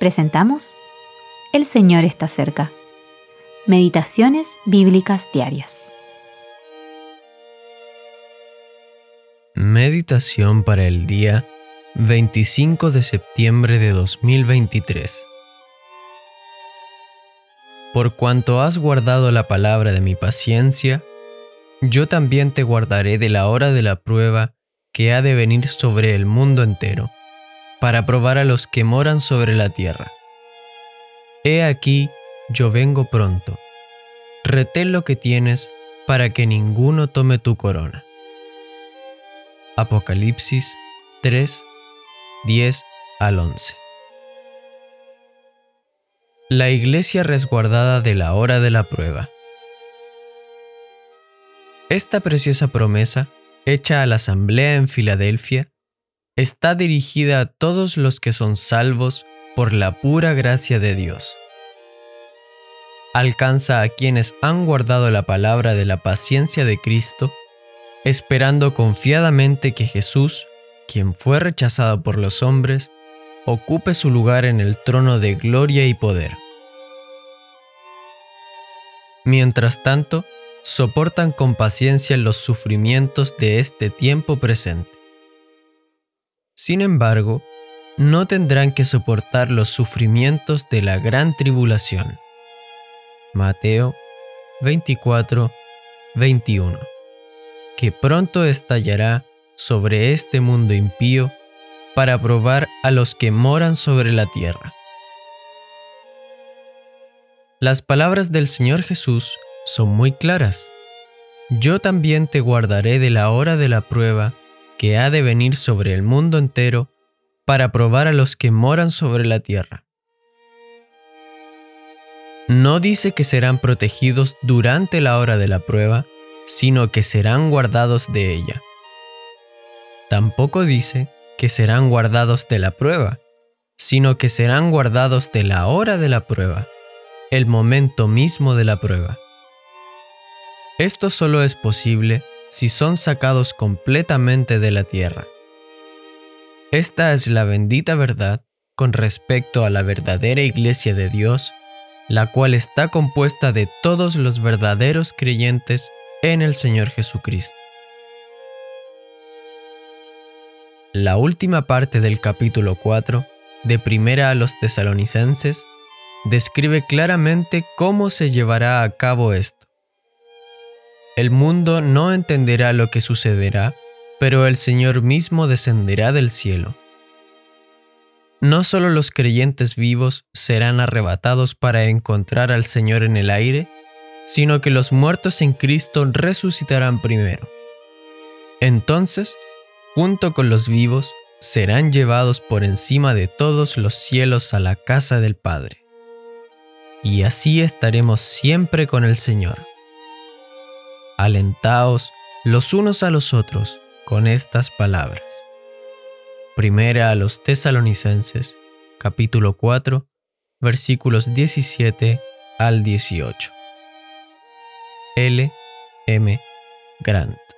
presentamos El Señor está cerca. Meditaciones Bíblicas Diarias. Meditación para el día 25 de septiembre de 2023. Por cuanto has guardado la palabra de mi paciencia, yo también te guardaré de la hora de la prueba que ha de venir sobre el mundo entero, para probar a los que moran sobre la tierra. He aquí, yo vengo pronto. Retén lo que tienes para que ninguno tome tu corona. Apocalipsis 3, 10 al 11. La iglesia resguardada de la hora de la prueba. Esta preciosa promesa, hecha a la asamblea en Filadelfia, está dirigida a todos los que son salvos por la pura gracia de Dios. Alcanza a quienes han guardado la palabra de la paciencia de Cristo, esperando confiadamente que Jesús, quien fue rechazado por los hombres, ocupe su lugar en el trono de gloria y poder. Mientras tanto, soportan con paciencia los sufrimientos de este tiempo presente. Sin embargo, no tendrán que soportar los sufrimientos de la gran tribulación. Mateo 24, 21, que pronto estallará sobre este mundo impío para probar a los que moran sobre la tierra. Las palabras del Señor Jesús son muy claras. Yo también te guardaré de la hora de la prueba que ha de venir sobre el mundo entero para probar a los que moran sobre la tierra. No dice que serán protegidos durante la hora de la prueba, sino que serán guardados de ella. Tampoco dice que serán guardados de la prueba, sino que serán guardados de la hora de la prueba, el momento mismo de la prueba. Esto solo es posible si son sacados completamente de la tierra. Esta es la bendita verdad con respecto a la verdadera iglesia de Dios, la cual está compuesta de todos los verdaderos creyentes en el Señor Jesucristo. La última parte del capítulo 4 de Primera a los Tesalonicenses describe claramente cómo se llevará a cabo esto. El mundo no entenderá lo que sucederá, pero el Señor mismo descenderá del cielo. No solo los creyentes vivos serán arrebatados para encontrar al Señor en el aire, sino que los muertos en Cristo resucitarán primero. Entonces, junto con los vivos, serán llevados por encima de todos los cielos a la casa del Padre. Y así estaremos siempre con el Señor alentaos los unos a los otros con estas palabras. Primera a los tesalonicenses, capítulo 4, versículos 17 al 18. L. M. Grant